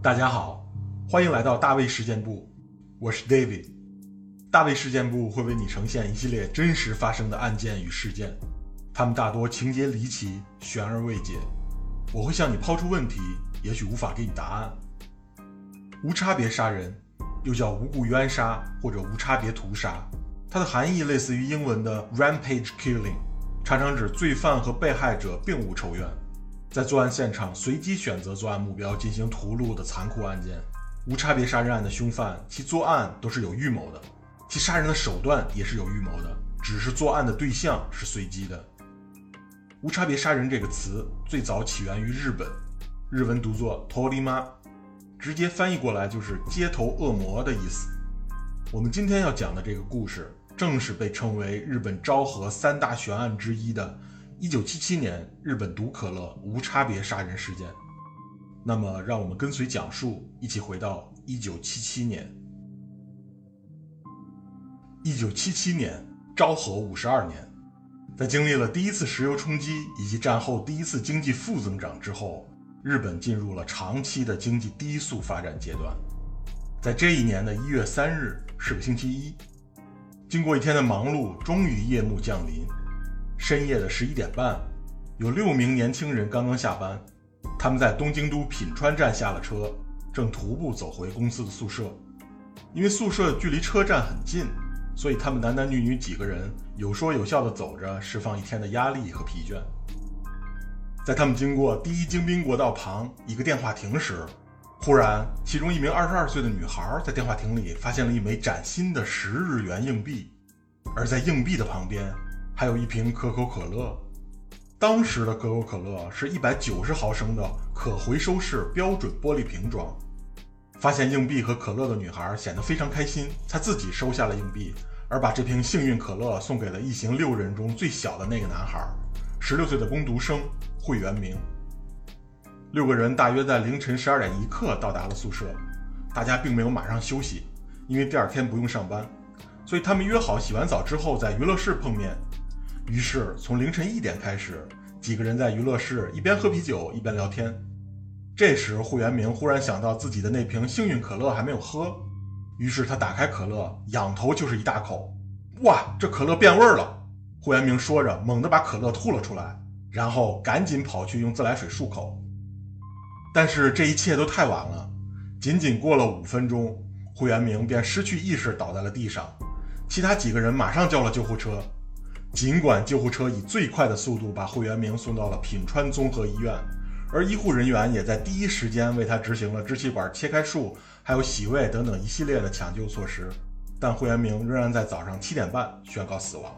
大家好，欢迎来到大卫事件部，我是 David。大卫事件部会为你呈现一系列真实发生的案件与事件，他们大多情节离奇、悬而未解。我会向你抛出问题，也许无法给你答案。无差别杀人，又叫无故冤杀或者无差别屠杀，它的含义类似于英文的 rampage killing，常常指罪犯和被害者并无仇怨，在作案现场随机选择作案目标进行屠戮的残酷案件。无差别杀人案的凶犯，其作案都是有预谋的，其杀人的手段也是有预谋的，只是作案的对象是随机的。无差别杀人这个词最早起源于日本，日文读作 “torima”，直接翻译过来就是“街头恶魔”的意思。我们今天要讲的这个故事，正是被称为日本昭和三大悬案之一的1977年日本毒可乐无差别杀人事件。那么，让我们跟随讲述，一起回到1977年。1977年，昭和五十二年。在经历了第一次石油冲击以及战后第一次经济负增长之后，日本进入了长期的经济低速发展阶段。在这一年的一月三日是个星期一，经过一天的忙碌，终于夜幕降临。深夜的十一点半，有六名年轻人刚刚下班，他们在东京都品川站下了车，正徒步走回公司的宿舍。因为宿舍距离车站很近。所以他们男男女女几个人有说有笑地走着，释放一天的压力和疲倦。在他们经过第一京滨国道旁一个电话亭时，忽然，其中一名二十二岁的女孩在电话亭里发现了一枚崭新的十日元硬币，而在硬币的旁边还有一瓶可口可乐。当时的可口可乐是一百九十毫升的可回收式标准玻璃瓶装。发现硬币和可乐的女孩显得非常开心，她自己收下了硬币，而把这瓶幸运可乐送给了一行六人中最小的那个男孩，十六岁的工读生惠元明。六个人大约在凌晨十二点一刻到达了宿舍，大家并没有马上休息，因为第二天不用上班，所以他们约好洗完澡之后在娱乐室碰面。于是从凌晨一点开始，几个人在娱乐室一边喝啤酒一边聊天。这时，户元明忽然想到自己的那瓶幸运可乐还没有喝，于是他打开可乐，仰头就是一大口。哇，这可乐变味了！户元明说着，猛地把可乐吐了出来，然后赶紧跑去用自来水漱口。但是这一切都太晚了，仅仅过了五分钟，户元明便失去意识倒在了地上。其他几个人马上叫了救护车，尽管救护车以最快的速度把惠元明送到了品川综合医院。而医护人员也在第一时间为他执行了支气管切开术，还有洗胃等等一系列的抢救措施，但惠元明仍然在早上七点半宣告死亡。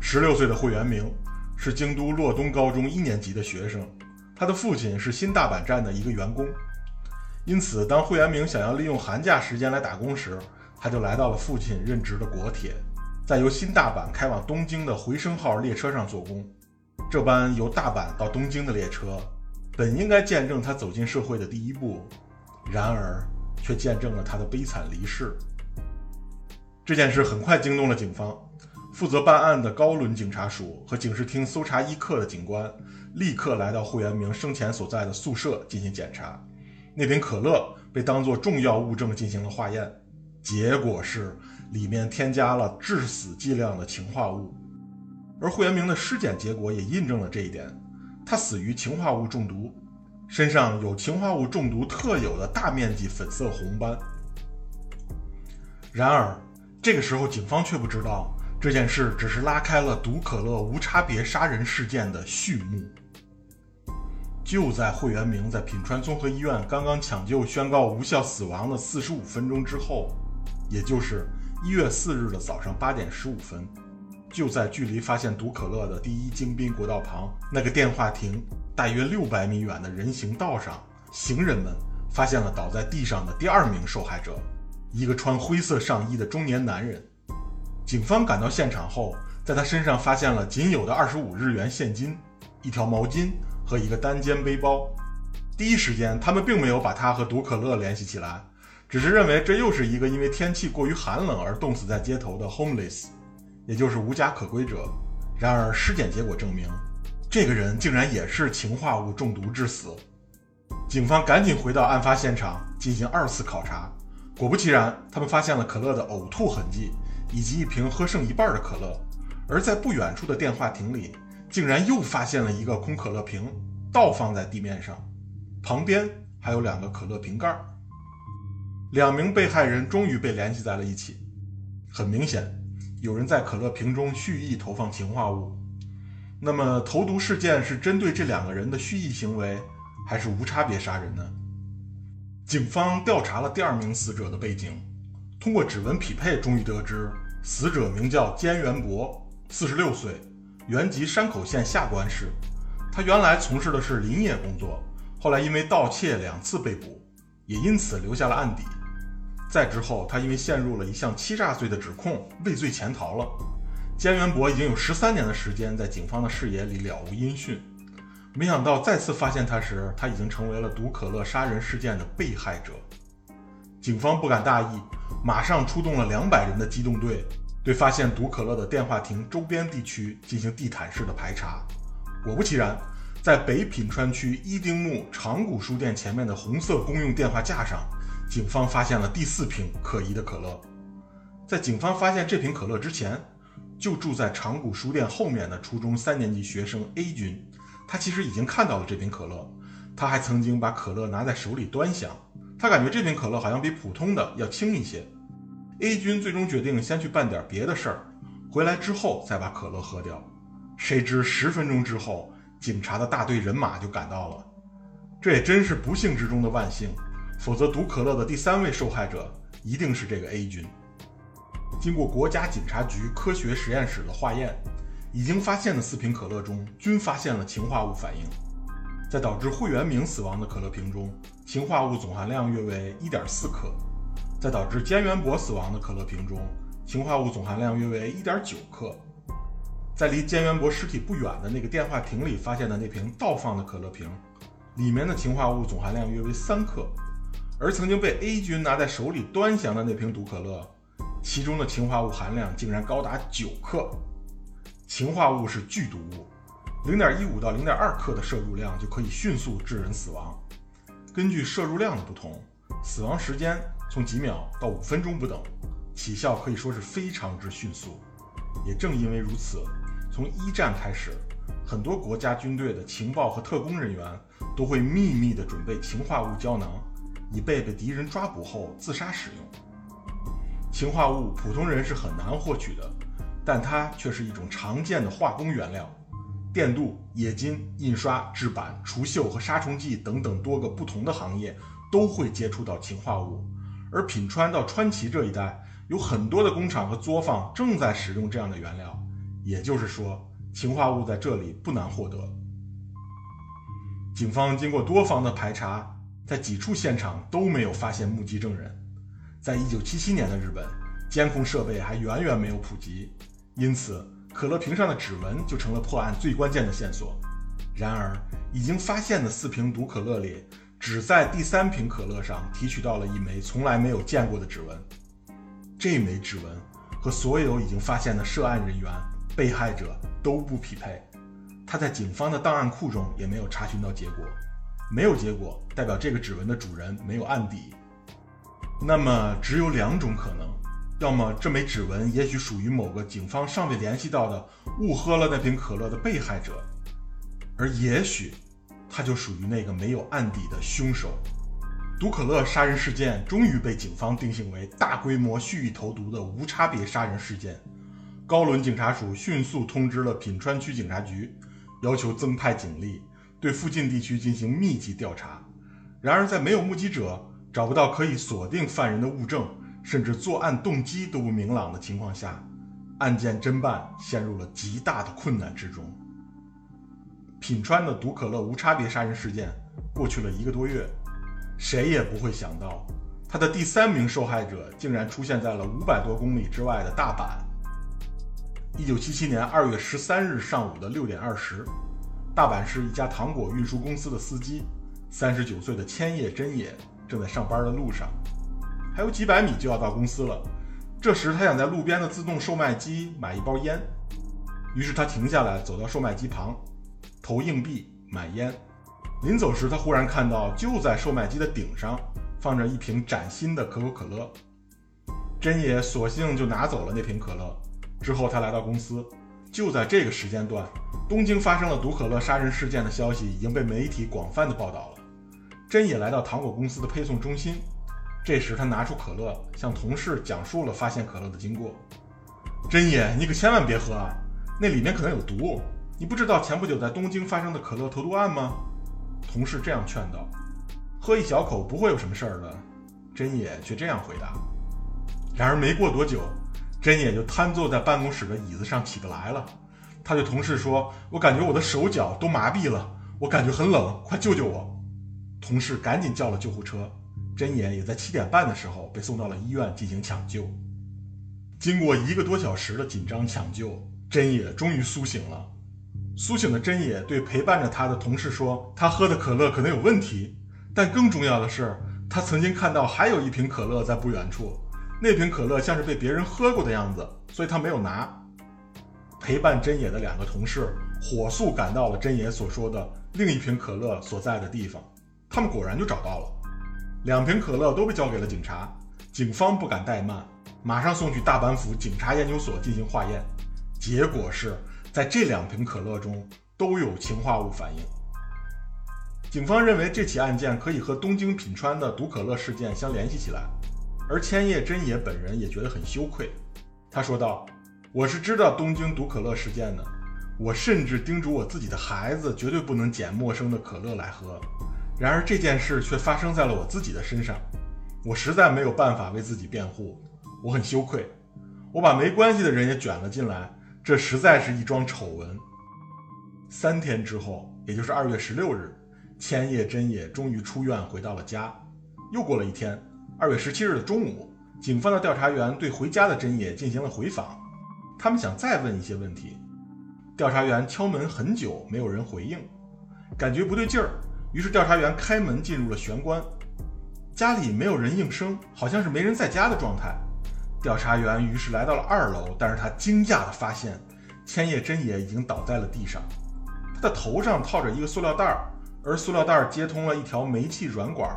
十六岁的惠元明是京都洛东高中一年级的学生，他的父亲是新大阪站的一个员工，因此当惠元明想要利用寒假时间来打工时，他就来到了父亲任职的国铁，在由新大阪开往东京的回声号列车上做工。这班由大阪到东京的列车。本应该见证他走进社会的第一步，然而却见证了他的悲惨离世。这件事很快惊动了警方，负责办案的高轮警察署和警视厅搜查一课的警官立刻来到户元明生前所在的宿舍进行检查。那瓶可乐被当作重要物证进行了化验，结果是里面添加了致死剂量的氰化物，而户元明的尸检结果也印证了这一点。他死于氰化物中毒，身上有氰化物中毒特有的大面积粉色红斑。然而，这个时候警方却不知道这件事只是拉开了毒可乐无差别杀人事件的序幕。就在惠元明在品川综合医院刚刚抢救宣告无效死亡的四十五分钟之后，也就是一月四日的早上八点十五分。就在距离发现毒可乐的第一京滨国道旁那个电话亭大约六百米远的人行道上，行人们发现了倒在地上的第二名受害者，一个穿灰色上衣的中年男人。警方赶到现场后，在他身上发现了仅有的二十五日元现金、一条毛巾和一个单肩背包。第一时间，他们并没有把他和毒可乐联系起来，只是认为这又是一个因为天气过于寒冷而冻死在街头的 homeless。也就是无家可归者。然而，尸检结果证明，这个人竟然也是氰化物中毒致死。警方赶紧回到案发现场进行二次考察。果不其然，他们发现了可乐的呕吐痕迹，以及一瓶喝剩一半的可乐。而在不远处的电话亭里，竟然又发现了一个空可乐瓶，倒放在地面上，旁边还有两个可乐瓶盖。两名被害人终于被联系在了一起。很明显，有人在可乐瓶中蓄意投放氰化物。那么，投毒事件是针对这两个人的蓄意行为，还是无差别杀人呢？警方调查了第二名死者的背景，通过指纹匹配，终于得知死者名叫菅元博，四十六岁，原籍山口县下关市。他原来从事的是林业工作，后来因为盗窃两次被捕，也因此留下了案底。再之后，他因为陷入了一项欺诈罪的指控，畏罪潜逃了。菅元博已经有十三年的时间在警方的视野里了无音讯。没想到再次发现他时，他已经成为了毒可乐杀人事件的被害者。警方不敢大意，马上出动了两百人的机动队，对发现毒可乐的电话亭周边地区进行地毯式的排查。果不其然，在北品川区伊丁目长谷书店前面的红色公用电话架上，警方发现了第四瓶可疑的可乐。在警方发现这瓶可乐之前，就住在长谷书店后面的初中三年级学生 A 君。他其实已经看到了这瓶可乐，他还曾经把可乐拿在手里端详。他感觉这瓶可乐好像比普通的要轻一些。A 君最终决定先去办点别的事儿，回来之后再把可乐喝掉。谁知十分钟之后，警察的大队人马就赶到了。这也真是不幸之中的万幸，否则毒可乐的第三位受害者一定是这个 A 君。经过国家警察局科学实验室的化验。已经发现的四瓶可乐中均发现了氰化物反应，在导致惠元明死亡的可乐瓶中，氰化物总含量约为一点四克；在导致菅元博死亡的可乐瓶中，氰化物总含量约为一点九克；在离菅元博尸体不远的那个电话亭里发现的那瓶倒放的可乐瓶，里面的氰化物总含量约为三克；而曾经被 A 军拿在手里端详的那瓶毒可乐，其中的氰化物含量竟然高达九克。氰化物是剧毒物，零点一五到零点二克的摄入量就可以迅速致人死亡。根据摄入量的不同，死亡时间从几秒到五分钟不等，起效可以说是非常之迅速。也正因为如此，从一战开始，很多国家军队的情报和特工人员都会秘密地准备氰化物胶囊，以备被敌人抓捕后自杀使用。氰化物普通人是很难获取的。但它却是一种常见的化工原料，电镀、冶金、印刷、制版、除锈和杀虫剂等等多个不同的行业都会接触到氰化物，而品川到川崎这一带有很多的工厂和作坊正在使用这样的原料，也就是说，氰化物在这里不难获得。警方经过多方的排查，在几处现场都没有发现目击证人。在一九七七年的日本，监控设备还远远没有普及。因此，可乐瓶上的指纹就成了破案最关键的线索。然而，已经发现的四瓶毒可乐里，只在第三瓶可乐上提取到了一枚从来没有见过的指纹。这枚指纹和所有已经发现的涉案人员、被害者都不匹配，他在警方的档案库中也没有查询到结果。没有结果，代表这个指纹的主人没有案底。那么，只有两种可能。要么这枚指纹也许属于某个警方尚未联系到的误喝了那瓶可乐的被害者，而也许他就属于那个没有案底的凶手。毒可乐杀人事件终于被警方定性为大规模蓄意投毒的无差别杀人事件。高轮警察署迅速通知了品川区警察局，要求增派警力对附近地区进行密集调查。然而，在没有目击者、找不到可以锁定犯人的物证。甚至作案动机都不明朗的情况下，案件侦办陷入了极大的困难之中。品川的毒可乐无差别杀人事件过去了一个多月，谁也不会想到，他的第三名受害者竟然出现在了五百多公里之外的大阪。一九七七年二月十三日上午的六点二十，大阪市一家糖果运输公司的司机，三十九岁的千叶真也正在上班的路上。还有几百米就要到公司了，这时他想在路边的自动售卖机买一包烟，于是他停下来，走到售卖机旁，投硬币买烟。临走时，他忽然看到就在售卖机的顶上放着一瓶崭新的可口可乐。真也索性就拿走了那瓶可乐。之后，他来到公司，就在这个时间段，东京发生了毒可乐杀人事件的消息已经被媒体广泛的报道了。真野来到糖果公司的配送中心，这时他拿出可乐，向同事讲述了发现可乐的经过。真野，你可千万别喝啊，那里面可能有毒。你不知道前不久在东京发生的可乐投毒案吗？同事这样劝道：“喝一小口不会有什么事儿的。”真野却这样回答。然而没过多久，真野就瘫坐在办公室的椅子上起不来了。他对同事说：“我感觉我的手脚都麻痹了，我感觉很冷，快救救我！”同事赶紧叫了救护车。真野也在七点半的时候被送到了医院进行抢救。经过一个多小时的紧张抢救，真野终于苏醒了。苏醒的真野对陪伴着他的同事说：“他喝的可乐可能有问题，但更重要的是，他曾经看到还有一瓶可乐在不远处，那瓶可乐像是被别人喝过的样子，所以他没有拿。”陪伴真野的两个同事火速赶到了真野所说的另一瓶可乐所在的地方，他们果然就找到了，两瓶可乐都被交给了警察，警方不敢怠慢，马上送去大阪府警察研究所进行化验，结果是。在这两瓶可乐中都有氰化物反应。警方认为这起案件可以和东京品川的毒可乐事件相联系起来，而千叶真也本人也觉得很羞愧。他说道：“我是知道东京毒可乐事件的，我甚至叮嘱我自己的孩子绝对不能捡陌生的可乐来喝。然而这件事却发生在了我自己的身上，我实在没有办法为自己辩护，我很羞愧。我把没关系的人也卷了进来。”这实在是一桩丑闻。三天之后，也就是二月十六日，千叶真也终于出院回到了家。又过了一天，二月十七日的中午，警方的调查员对回家的真野进行了回访，他们想再问一些问题。调查员敲门很久，没有人回应，感觉不对劲儿，于是调查员开门进入了玄关，家里没有人应声，好像是没人在家的状态。调查员于是来到了二楼，但是他惊讶地发现，千叶真也已经倒在了地上，他的头上套着一个塑料袋儿，而塑料袋儿接通了一条煤气软管。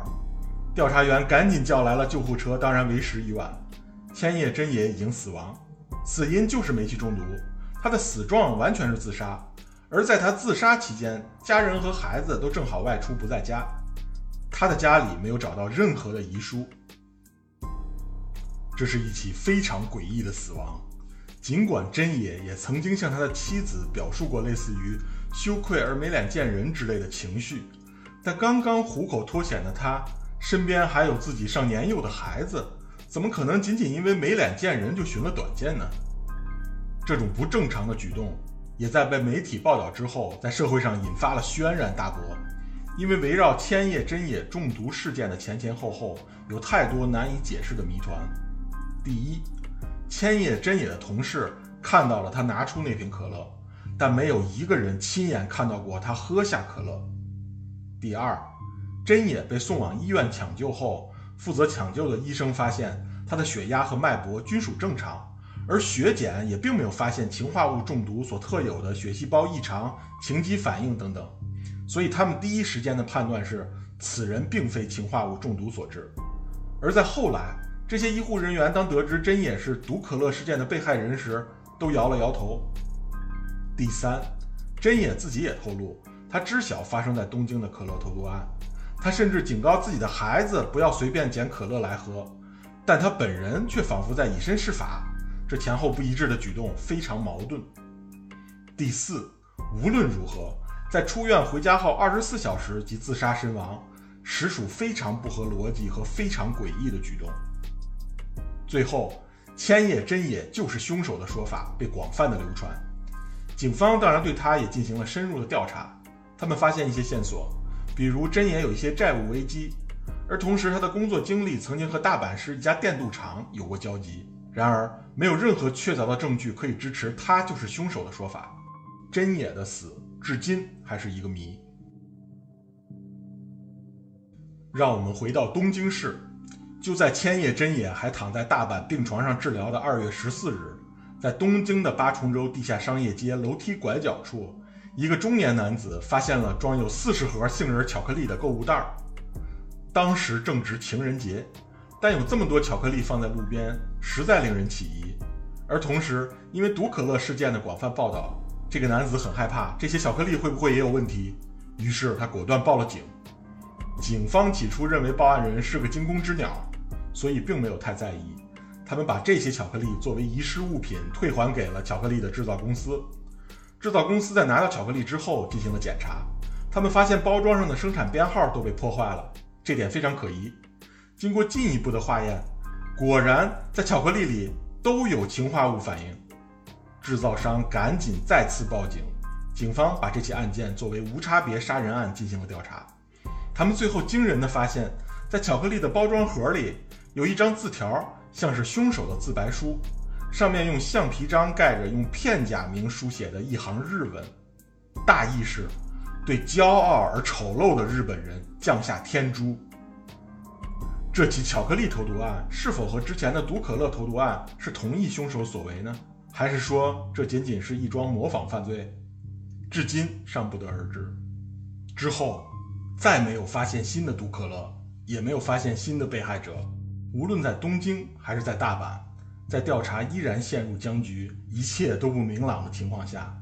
调查员赶紧叫来了救护车，当然为时已晚，千叶真也已经死亡，死因就是煤气中毒，他的死状完全是自杀，而在他自杀期间，家人和孩子都正好外出不在家，他的家里没有找到任何的遗书。这是一起非常诡异的死亡。尽管真野也曾经向他的妻子表述过类似于羞愧而没脸见人之类的情绪，但刚刚虎口脱险的他身边还有自己尚年幼的孩子，怎么可能仅仅因为没脸见人就寻了短见呢？这种不正常的举动也在被媒体报道之后，在社会上引发了轩然大波。因为围绕千叶真野中毒事件的前前后后，有太多难以解释的谜团。第一，千叶真野的同事看到了他拿出那瓶可乐，但没有一个人亲眼看到过他喝下可乐。第二，真野被送往医院抢救后，负责抢救的医生发现他的血压和脉搏均属正常，而血检也并没有发现氰化物中毒所特有的血细胞异常、情急反应等等，所以他们第一时间的判断是此人并非氰化物中毒所致。而在后来。这些医护人员当得知真野是毒可乐事件的被害人时，都摇了摇头。第三，真野自己也透露，他知晓发生在东京的可乐投毒案，他甚至警告自己的孩子不要随便捡可乐来喝，但他本人却仿佛在以身试法，这前后不一致的举动非常矛盾。第四，无论如何，在出院回家后二十四小时即自杀身亡，实属非常不合逻辑和非常诡异的举动。最后，千叶真也就是凶手的说法被广泛的流传，警方当然对他也进行了深入的调查。他们发现一些线索，比如真也有一些债务危机，而同时他的工作经历曾经和大阪市一家电镀厂有过交集。然而，没有任何确凿的证据可以支持他就是凶手的说法。真也的死至今还是一个谜。让我们回到东京市。就在千叶真也还躺在大阪病床上治疗的二月十四日，在东京的八重洲地下商业街楼梯拐角处，一个中年男子发现了装有四十盒杏仁巧克力的购物袋儿。当时正值情人节，但有这么多巧克力放在路边，实在令人起疑。而同时，因为毒可乐事件的广泛报道，这个男子很害怕这些巧克力会不会也有问题，于是他果断报了警。警方起初认为报案人是个惊弓之鸟，所以并没有太在意。他们把这些巧克力作为遗失物品退还给了巧克力的制造公司。制造公司在拿到巧克力之后进行了检查，他们发现包装上的生产编号都被破坏了，这点非常可疑。经过进一步的化验，果然在巧克力里都有氰化物反应。制造商赶紧再次报警，警方把这起案件作为无差别杀人案进行了调查。他们最后惊人的发现，在巧克力的包装盒里有一张字条，像是凶手的自白书。上面用橡皮章盖着，用片假名书写的一行日文，大意是：对骄傲而丑陋的日本人降下天诛。这起巧克力投毒案是否和之前的毒可乐投毒案是同一凶手所为呢？还是说这仅仅是一桩模仿犯罪？至今尚不得而知。之后再没有发现新的毒可乐，也没有发现新的被害者。无论在东京还是在大阪。在调查依然陷入僵局、一切都不明朗的情况下，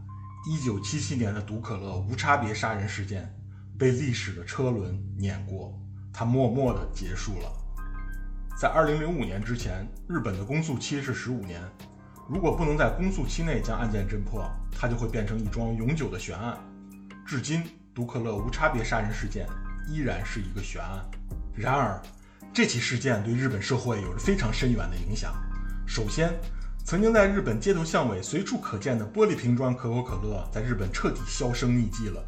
一九七七年的毒可乐无差别杀人事件被历史的车轮碾过，它默默地结束了。在二零零五年之前，日本的公诉期是十五年，如果不能在公诉期内将案件侦破，它就会变成一桩永久的悬案。至今，毒可乐无差别杀人事件依然是一个悬案。然而，这起事件对日本社会有着非常深远的影响。首先，曾经在日本街头巷尾随处可见的玻璃瓶装可口可乐，在日本彻底销声匿迹了，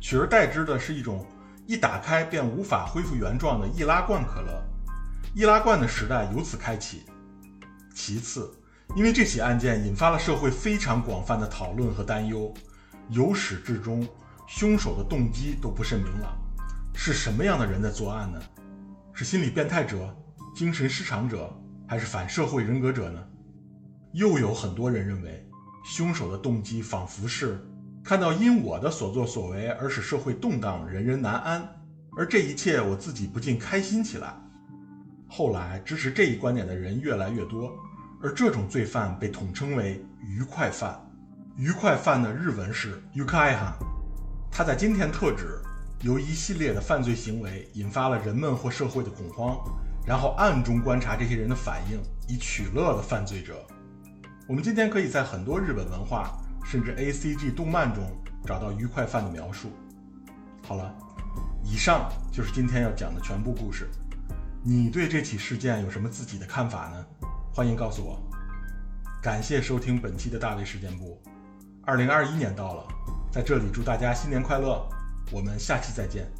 取而代之的是一种一打开便无法恢复原状的易拉罐可乐，易拉罐的时代由此开启。其次，因为这起案件引发了社会非常广泛的讨论和担忧，由始至终，凶手的动机都不甚明朗，是什么样的人在作案呢？是心理变态者、精神失常者？还是反社会人格者呢？又有很多人认为，凶手的动机仿佛是看到因我的所作所为而使社会动荡、人人难安，而这一切我自己不禁开心起来。后来支持这一观点的人越来越多，而这种罪犯被统称为“愉快犯”。愉快犯的日文是 “yukai-han”，他在今天特指由一系列的犯罪行为引发了人们或社会的恐慌。然后暗中观察这些人的反应，以取乐的犯罪者。我们今天可以在很多日本文化，甚至 A C G 动漫中找到愉快犯的描述。好了，以上就是今天要讲的全部故事。你对这起事件有什么自己的看法呢？欢迎告诉我。感谢收听本期的大卫事件部。二零二一年到了，在这里祝大家新年快乐。我们下期再见。